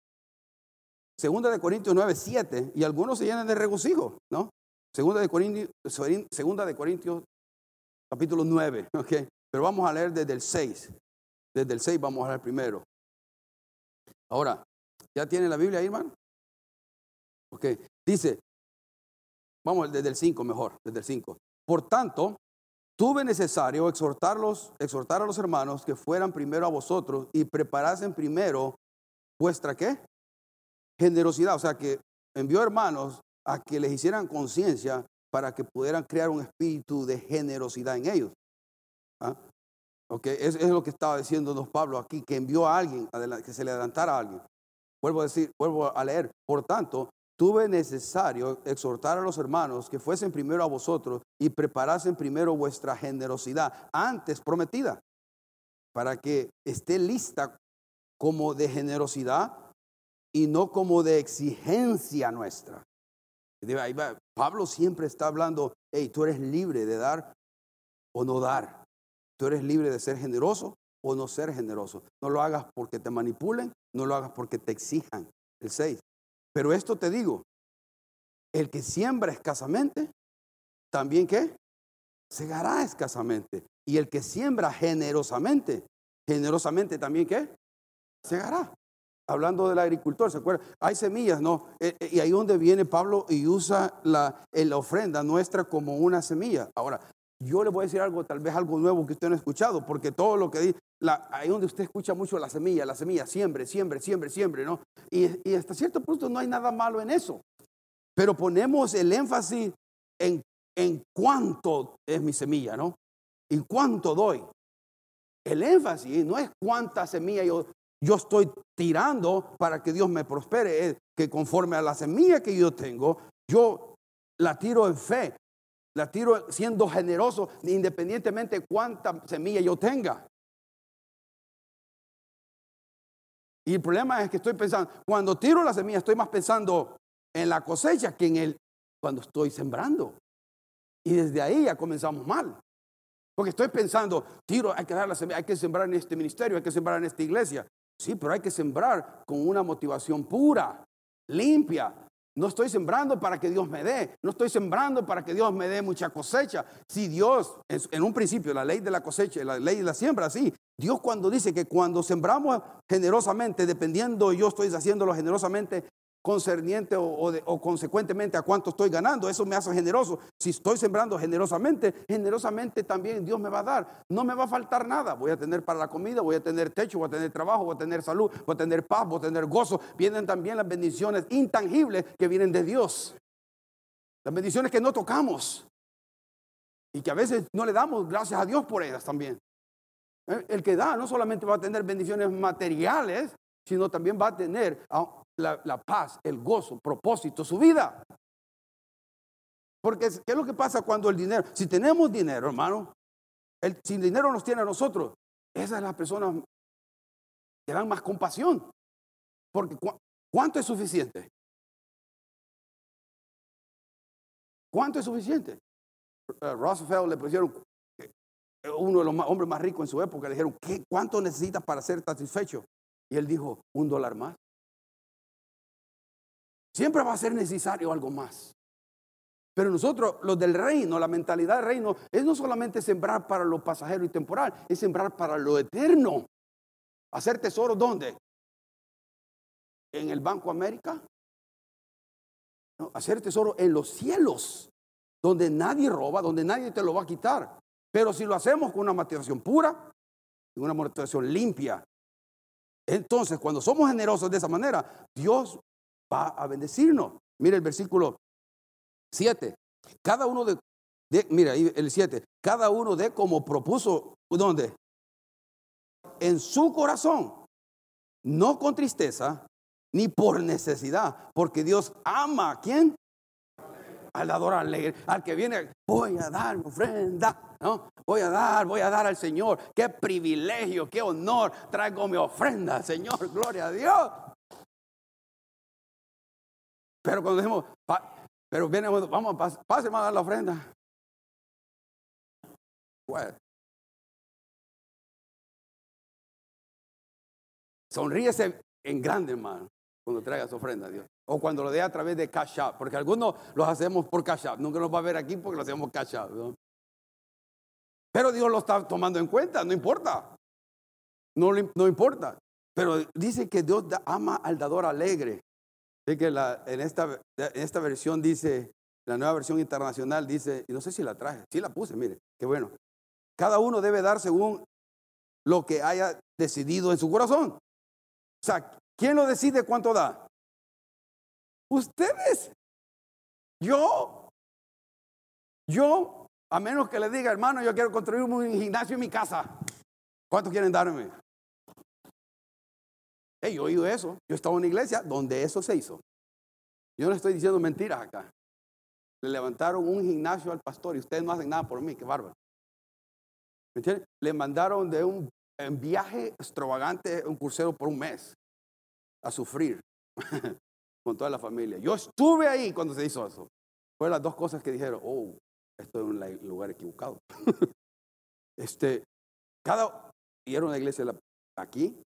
2 de Corintios 9, 7, y algunos se llenan de regocijo, ¿no? Segunda de Corintios, segunda de Corintios capítulo 9, ¿ok? Pero vamos a leer desde el 6. Desde el 6 vamos a leer primero. Ahora, ¿ya tiene la Biblia ahí, hermano? Ok, dice, Vamos desde el 5 mejor, desde el 5. Por tanto, tuve necesario exhortarlos, exhortar a los hermanos que fueran primero a vosotros y preparasen primero vuestra qué? Generosidad. O sea, que envió hermanos a que les hicieran conciencia para que pudieran crear un espíritu de generosidad en ellos. ¿Ah? es, es, lo que estaba diciéndonos Pablo aquí, que envió a alguien, que se le adelantara a alguien. Vuelvo a decir, vuelvo a leer. Por tanto, tuve necesario exhortar a los hermanos que fuesen primero a vosotros y preparasen primero vuestra generosidad antes prometida, para que esté lista como de generosidad y no como de exigencia nuestra. Pablo siempre está hablando, hey, tú eres libre de dar o no dar. Tú eres libre de ser generoso o no ser generoso. No lo hagas porque te manipulen, no lo hagas porque te exijan. El 6. Pero esto te digo, el que siembra escasamente, también qué? Segará escasamente. Y el que siembra generosamente, generosamente también qué? Segará. Hablando del agricultor, ¿se acuerdan? Hay semillas, ¿no? Eh, eh, y ahí donde viene Pablo y usa la, la ofrenda nuestra como una semilla. Ahora, yo le voy a decir algo, tal vez algo nuevo que usted no ha escuchado, porque todo lo que dice, ahí donde usted escucha mucho la semilla, la semilla, siempre, siempre, siempre, siempre, ¿no? Y, y, hasta cierto punto no hay nada malo en eso. Pero ponemos el énfasis en, en cuánto es mi semilla, ¿no? Y cuánto doy. El énfasis no es cuánta semilla yo, yo estoy tirando para que Dios me prospere, es que conforme a la semilla que yo tengo, yo la tiro en fe, la tiro siendo generoso, independientemente de cuánta semilla yo tenga. Y el problema es que estoy pensando, cuando tiro la semilla, estoy más pensando en la cosecha que en el cuando estoy sembrando. Y desde ahí ya comenzamos mal. Porque estoy pensando, tiro, hay que dar la semilla, hay que sembrar en este ministerio, hay que sembrar en esta iglesia. Sí, pero hay que sembrar con una motivación pura, limpia. No estoy sembrando para que Dios me dé, no estoy sembrando para que Dios me dé mucha cosecha. Si Dios, en un principio, la ley de la cosecha, la ley de la siembra, sí, Dios cuando dice que cuando sembramos generosamente, dependiendo yo estoy haciéndolo generosamente, concerniente o, consecuentemente a cuánto estoy ganando. Eso me hace generoso. Si estoy sembrando generosamente, generosamente también Dios me va a dar. No me va a faltar nada. Voy a tener para la comida, voy a tener techo, voy a tener trabajo, voy a tener salud, voy a tener paz, voy a tener gozo. Vienen también las bendiciones intangibles que vienen de Dios. Las bendiciones que no tocamos. Y que a veces no le damos gracias a Dios por ellas también. ¿Eh? El que da no solamente va a tener bendiciones materiales, sino también va a tener la, paz, el gozo, propósito, su vida. Porque ¿qué es lo que pasa cuando el dinero, si tenemos dinero, hermano, el, si el dinero nos tiene a nosotros, esas las personas que dan más compasión. Porque ¿cuánto es suficiente? ¿Cuánto es suficiente? Uh, Roosevelt le pusieron, eh, uno de los hombres más ricos en su época, le dijeron, ¿qué, ¿cuánto necesitas para ser satisfecho? Y él dijo, un dólar más. Siempre va a ser necesario algo más. Pero nosotros, los del reino, la mentalidad del reino, es no solamente sembrar para lo pasajero y temporal, es sembrar para lo eterno. Hacer tesoro ¿dónde? En el Banco América. hacer tesoro en los cielos, donde nadie roba, donde nadie te lo va a quitar. Pero si lo hacemos con una motivación pura, una motivación limpia, entonces cuando somos generosos de esa manera, Dios va a bendecirnos. Mira el versículo 7. Cada uno de, mira ahí el 7, cada uno de como propuso, ¿dónde? En su corazón, no con tristeza, ni por necesidad, porque Dios ama a quién? Al dador al que viene, voy a dar mi ofrenda, ¿no? Voy a dar, voy a dar al Señor. Qué privilegio, qué honor, traigo mi ofrenda, Señor, gloria a Dios. Pero cuando decimos, pero viene, vamos, pase, a dar la ofrenda. Pues, sonríese en grande, hermano, cuando traiga su ofrenda a Dios. O cuando lo dé a través de Cash porque algunos los hacemos por Cash. Nunca nos va a ver aquí porque lo hacemos Cash. Pero Dios lo está tomando en cuenta, no importa. No, no importa. Pero dice que Dios ama al dador alegre. Sé que en, esta, en esta versión dice, la nueva versión internacional dice, y no sé si la traje, sí la puse, mire, qué bueno. Cada uno debe dar según lo que haya decidido en su corazón. O sea, ¿quién lo decide cuánto da? Ustedes. Yo. Yo, a menos que le diga, hermano, yo quiero construir un gimnasio en mi casa. ¿Cuánto quieren darme? Yo he oído eso. Yo estaba en una iglesia donde eso se hizo. Yo no estoy diciendo mentiras acá. Le levantaron un gimnasio al pastor y ustedes no hacen nada por mí, qué bárbaro. ¿Me entienden? Le mandaron de un viaje extravagante, un crucero por un mes, a sufrir con toda la familia. Yo estuve ahí cuando se hizo eso. Fueron las dos cosas que dijeron, oh, estoy en un lugar equivocado. este, cada, y era una iglesia aquí,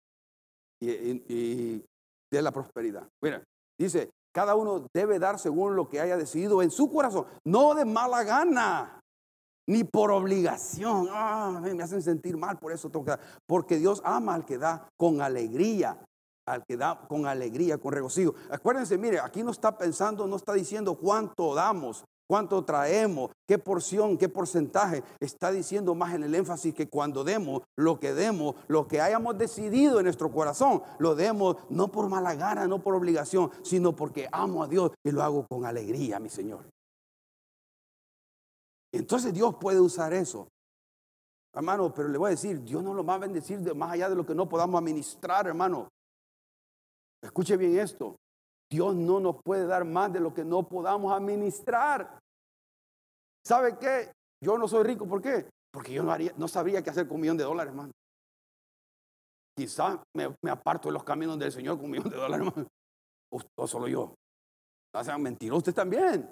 y, de la prosperidad. Mira, dice, cada uno debe dar según lo que haya decidido en su corazón, no de mala gana, ni por obligación. Ah, me hacen sentir mal, por eso toca. Porque Dios ama al que da con alegría, al que da con alegría, con regocijo. Acuérdense, mire, aquí no está pensando, no está diciendo cuánto damos, cuánto traemos, qué porción, qué porcentaje. Está diciendo más en el énfasis que cuando demos, lo que demos, lo que hayamos decidido en nuestro corazón, lo demos no por mala gana, no por obligación, sino porque amo a Dios y lo hago con alegría, mi Señor. Entonces Dios puede usar eso. Hermano, pero le voy a decir, Dios no lo va a bendecir de más allá de lo que no podamos administrar, hermano. Escuche bien esto. Dios no nos puede dar más de lo que no podamos administrar. ¿Sabe qué? Yo no soy rico, ¿por qué? Porque yo no, haría, no sabría qué hacer con un millón de dólares, hermano. Quizás me, aparto de los caminos del Señor con un millón de dólares, hermano. O, solo yo. No sean mentirosos, usted también.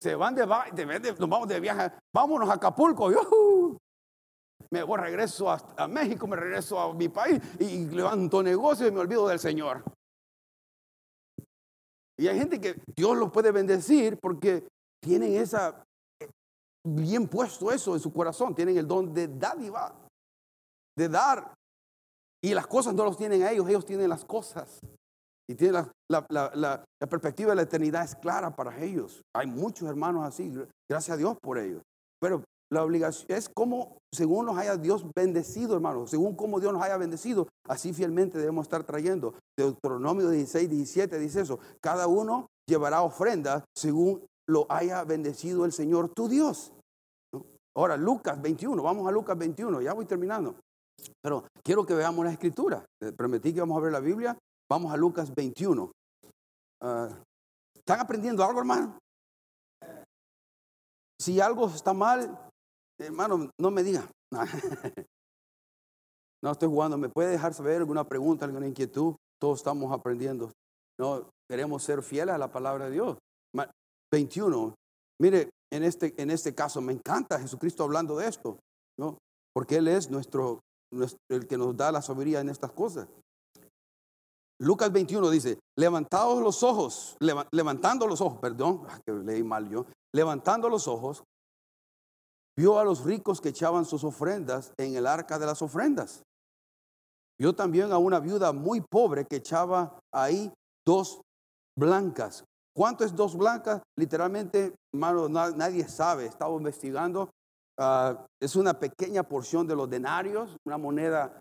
Se van de, de, nos vamos de viaje, vámonos a Acapulco. me voy, regreso a, a México, me regreso a mi país y levanto negocio y me olvido del Señor. Y hay gente que Dios los puede bendecir porque tienen esa, eh, bien puesto eso en su corazón, tienen el don de dádiva, de dar. Y las cosas no los tienen a ellos, ellos tienen las cosas. Y tienen la, la, perspectiva de la eternidad es clara para ellos. Hay muchos hermanos así, gracias a Dios por ellos. Pero la obligación es como, según nos haya Dios bendecido, hermanos, según como Dios nos haya bendecido, así fielmente debemos estar trayendo. Deuteronomio 16, 17 dice eso. Cada uno llevará ofrenda según lo haya bendecido el Señor tu Dios. Ahora, Lucas 21, vamos a Lucas 21, ya voy terminando. Pero quiero que veamos la escritura. Prometí que vamos a ver la Biblia. Vamos a Lucas 21. Ah, ¿Están aprendiendo algo, hermano? Si algo está mal, hermano, no me diga. No estoy jugando. ¿Me puede dejar saber alguna pregunta, alguna inquietud? Todos estamos aprendiendo. No queremos ser fieles a la palabra de Dios. 21. Mire, en este, en este caso me encanta Jesucristo hablando de esto, ¿no? Porque Él es nuestro, el que nos da la sabiduría en estas cosas. Lucas 21 dice, levantados los ojos, levantando los ojos, perdón, que leí mal yo, levantando los ojos, vio a los ricos que echaban sus ofrendas en el arca de las ofrendas. Vio también a una viuda muy pobre que echaba ahí dos blancas. ¿Cuánto es dos blancas? Literalmente, hermano, nadie sabe. Estaba investigando. Ah, es una pequeña porción de los denarios, una moneda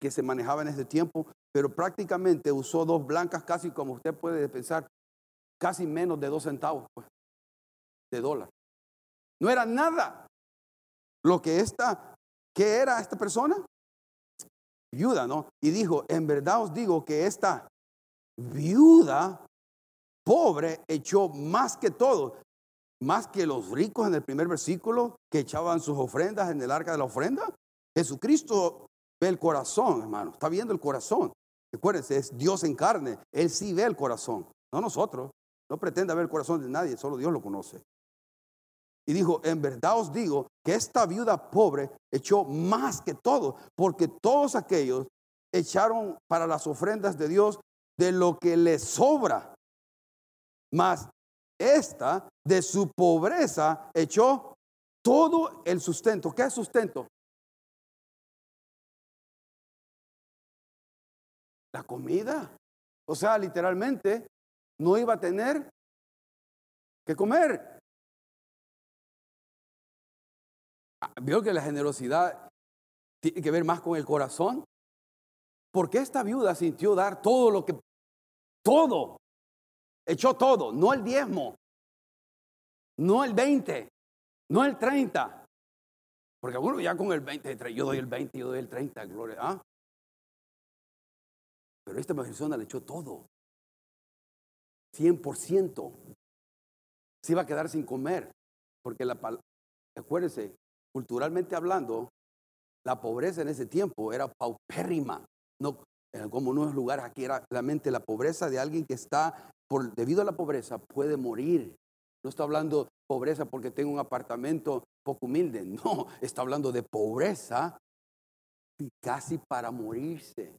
que se manejaba en ese tiempo, pero prácticamente usó dos blancas casi como usted puede pensar, casi menos de dos centavos pues, de dólar. No era nada lo que esta, ¿qué era esta persona? Viuda, ¿no? Y dijo, en verdad os digo que esta viuda pobre echó más que todo, más que los ricos en el primer versículo que echaban sus ofrendas en el arca de la ofrenda. Jesucristo ve el corazón, hermano, está viendo el corazón. Recuérdense, es Dios en carne, Él sí ve el corazón, no nosotros. No pretende ver el corazón de nadie, solo Dios lo conoce. Y dijo, en verdad os digo que esta viuda pobre echó más que todo, porque todos aquellos echaron para las ofrendas de Dios de lo que les sobra. Mas esta de su pobreza echó todo el sustento. ¿Qué es sustento? La comida. O sea, literalmente no iba a tener que comer. Veo que la generosidad tiene que ver más con el corazón. Porque esta viuda sintió dar todo lo que, todo, echó todo, no el diezmo, no el 20, no el 30. Porque algunos ya con el 20, yo doy el 20, yo doy el 30, gloria. ¿ah? Pero esta persona le echó todo. 100%. Se iba a quedar sin comer. Porque la acuérdense, culturalmente hablando, la pobreza en ese tiempo era paupérrima. No, como en unos lugares aquí era realmente la pobreza de alguien que está, por, debido a la pobreza, puede morir. No está hablando pobreza porque tengo un apartamento poco humilde. No, está hablando de pobreza casi para morirse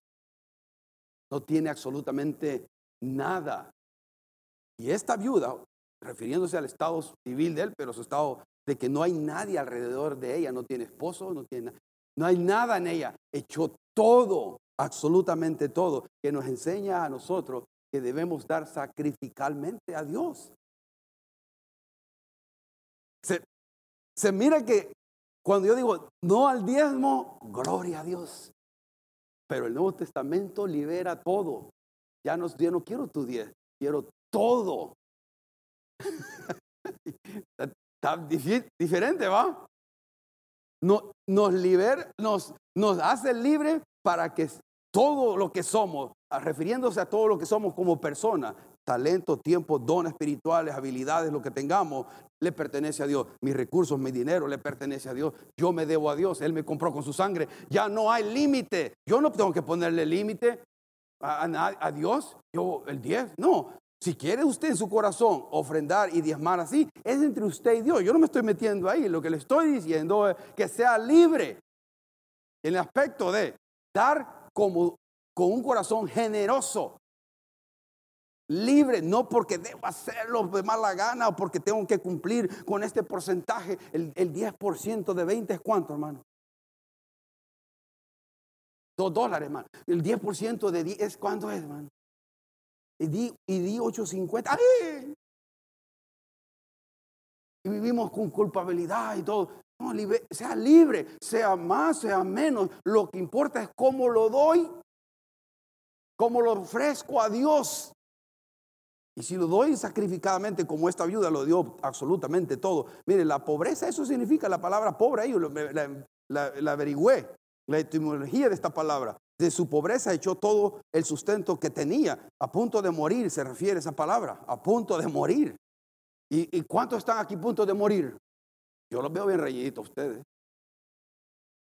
no tiene absolutamente nada. Y esta viuda, refiriéndose al estado civil de él, pero su estado de que no hay nadie alrededor de ella, no tiene esposo, no tiene no hay nada en ella, echó todo, absolutamente todo, que nos enseña a nosotros que debemos dar sacrificalmente a Dios. Se, mira que cuando yo digo no al diezmo, gloria a Dios. Pero el Nuevo Testamento libera todo. Ya no, yo no quiero tu diez, quiero todo. Está diferente, ¿va? No, nos libera, nos, nos hace libre para que todo lo que somos, refiriéndose a todo lo que somos como personas, talento, tiempo, dones espirituales, habilidades, lo que tengamos, le pertenece a Dios. Mis recursos, mi dinero le pertenece a Dios. Yo me debo a Dios. Él me compró con su sangre. Ya no hay límite. Yo no tengo que ponerle límite a, Dios. Yo, el 10. No. Si quiere usted en su corazón ofrendar y diezmar así, es entre usted y Dios. Yo no me estoy metiendo ahí. Lo que le estoy diciendo es que sea libre. en el aspecto de dar como con un corazón generoso, libre, no porque debo hacerlo de mala gana o porque tengo que cumplir con este porcentaje. El, 10% de 20 es cuánto, hermano? Dos dólares, hermano. El 10% de 10 es cuánto es, hermano. Y di, y di 8.50. ¡Ay! Y vivimos con culpabilidad y todo. No, sea libre, sea más, sea menos. Lo que importa es cómo lo doy, cómo lo ofrezco a Dios. Y si lo doy sacrificadamente, como esta viuda lo dio absolutamente todo. Mire, la pobreza, eso significa la palabra pobre. Ahí la, la, averigüé, la etimología de esta palabra. De su pobreza echó todo el sustento que tenía. A punto de morir se refiere esa palabra. A punto de morir. ¿Y, y cuántos están aquí a punto de morir? Yo los veo bien rellitos ustedes.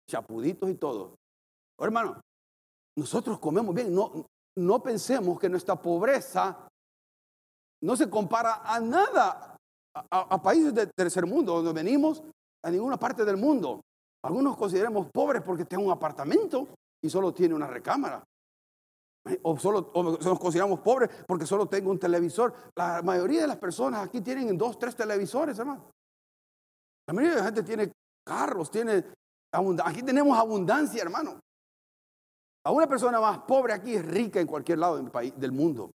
Chapuditos y todo. hermano, nosotros comemos bien. No, no pensemos que nuestra pobreza no se compara a nada, a, países del tercer mundo, donde venimos, a ninguna parte del mundo. Algunos consideramos pobres porque tienen un apartamento y solo tiene una recámara. O solo nos consideramos pobres porque solo tengo un televisor. La mayoría de las personas aquí tienen dos, tres televisores, hermano. La mayoría de la gente tiene carros, tiene Aquí tenemos abundancia, hermano. A una persona más pobre aquí es rica en cualquier lado del, país, del mundo.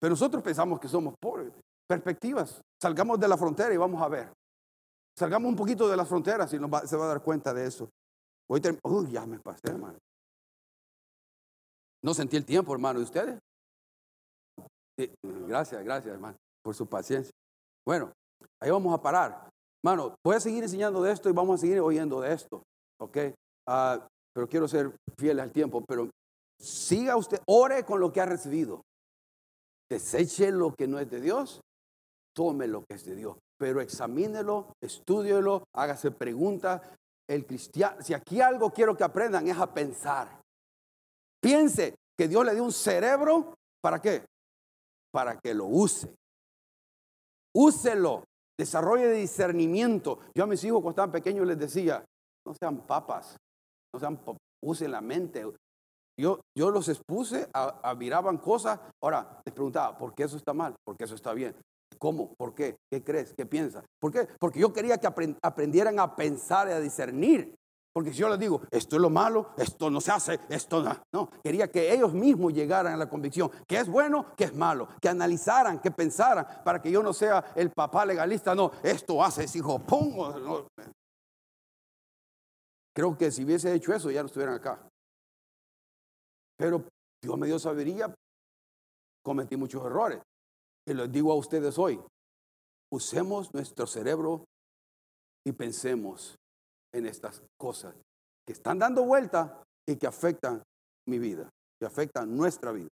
Pero nosotros pensamos que somos pobres. Perspectivas. Salgamos de la frontera y vamos a ver. Salgamos un poquito de las fronteras y se va a dar cuenta de eso. Uy, ya me pasé, hermano. No sentí el tiempo, hermano, de ustedes. gracias, gracias, hermano, por su paciencia. Bueno, ahí vamos a parar. Hermano, voy a seguir enseñando de esto y vamos a seguir oyendo de esto. ¿Ok? Ah, pero quiero ser fiel al tiempo. Pero siga usted, ore con lo que ha recibido deseche lo que no es de Dios, tome lo que es de Dios, pero examínelo, estúdielo, hágase preguntas. El cristiano, si aquí algo quiero que aprendan es a pensar. Piense que Dios le dio un cerebro, ¿para qué? Para que lo use. Úselo, desarrolle discernimiento. Yo a mis hijos cuando estaban pequeños les decía, no sean papas, no sean, usen la mente, yo, yo los expuse a, miraban cosas. Ahora les preguntaba, ¿por qué eso está mal? ¿Por qué eso está bien? ¿Cómo? ¿Por qué? ¿Qué crees? ¿Qué piensas? ¿Por qué? Porque yo quería que aprendieran a pensar y a discernir. Porque si yo les digo, esto es lo malo, esto no se hace, esto no. No, quería que ellos mismos llegaran a la convicción que es bueno, que es malo, que analizaran, que pensaran, para que yo no sea el papá legalista, no, esto hace, hijo, pongo. Creo que si hubiese hecho eso ya no estuvieran acá. Pero Dios me dio sabiduría, cometí muchos errores. Y les digo a ustedes hoy, usemos nuestro cerebro y pensemos en estas cosas que están dando vuelta y que afectan mi vida, que afectan nuestra vida.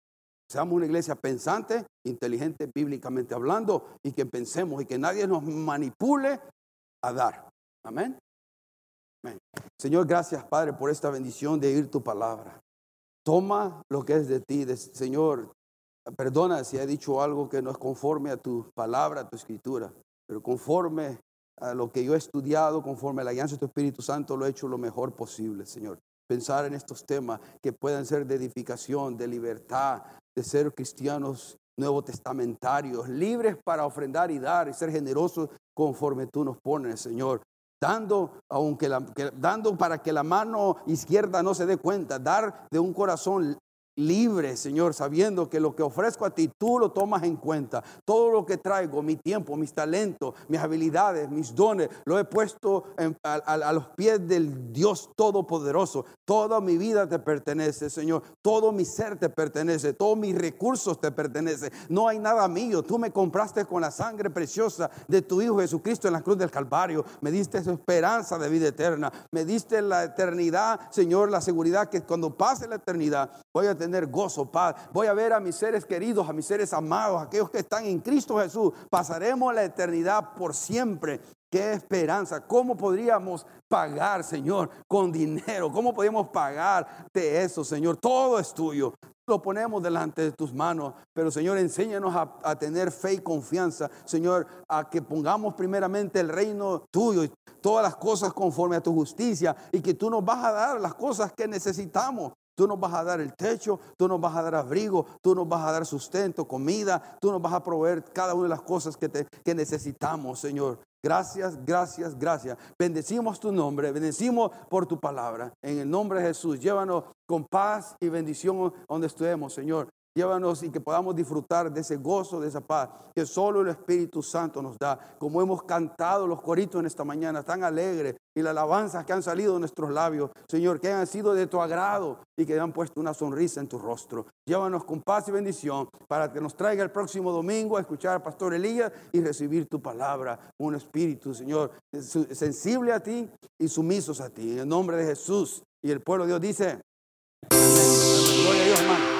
Seamos una iglesia pensante, inteligente, bíblicamente hablando, y que pensemos y que nadie nos manipule a dar. Amén. Amén. Señor, gracias Padre por esta bendición de oír tu palabra. Toma lo que es de ti, Señor. Perdona si he dicho algo que no es conforme a tu palabra, a tu escritura, pero conforme a lo que yo he estudiado, conforme a la alianza de tu Espíritu Santo, lo he hecho lo mejor posible, Señor. Pensar en estos temas que puedan ser de edificación, de libertad, de ser cristianos nuevo testamentarios, libres para ofrendar y dar y ser generosos conforme tú nos pones, Señor dando, aunque dando para que la mano izquierda no se dé cuenta, dar de un corazón libre, Señor, sabiendo que lo que ofrezco a ti, tú lo tomas en cuenta. Todo lo que traigo, mi tiempo, mis talentos, mis habilidades, mis dones, lo he puesto a, los pies del Dios Todopoderoso. Toda mi vida te pertenece, Señor. Todo mi ser te pertenece. Todos mis recursos te pertenecen. No hay nada mío. Tú me compraste con la sangre preciosa de tu Hijo Jesucristo en la cruz del Calvario. Me diste esperanza de vida eterna. Me diste la eternidad, Señor, la seguridad que cuando pase la eternidad voy a tener tener gozo, paz. Voy a ver a mis seres queridos, a mis seres amados, aquellos que están en Cristo Jesús. Pasaremos la eternidad por siempre. Qué esperanza. ¿Cómo podríamos pagar, Señor, con dinero? ¿Cómo podríamos pagarte eso, Señor? Todo es tuyo. lo ponemos delante de tus manos, pero Señor, enséñanos a, a, tener fe y confianza, Señor, a que pongamos primeramente el reino tuyo y todas las cosas conforme a tu justicia y que tú nos vas a dar las cosas que necesitamos. Tú nos vas a dar el techo, tú nos vas a dar abrigo, tú nos vas a dar sustento, comida, tú nos vas a proveer cada una de las cosas que, necesitamos, Señor. Gracias, gracias, gracias. Bendecimos tu nombre, bendecimos por tu palabra. En el nombre de Jesús, llévanos con paz y bendición donde estemos, Señor. Llévanos y que podamos disfrutar de ese gozo, de esa paz que solo el Espíritu Santo nos da. Como hemos cantado los coritos en esta mañana, tan alegre, y las alabanzas que han salido de nuestros labios, Señor, que han sido de tu agrado y que han puesto una sonrisa en tu rostro. Llévanos con paz y bendición para que nos traiga el próximo domingo a escuchar al pastor Elías y recibir tu palabra, un espíritu, Señor, sensible a ti y sumisos a ti. En el nombre de Jesús. Y el pueblo de Dios dice, amén.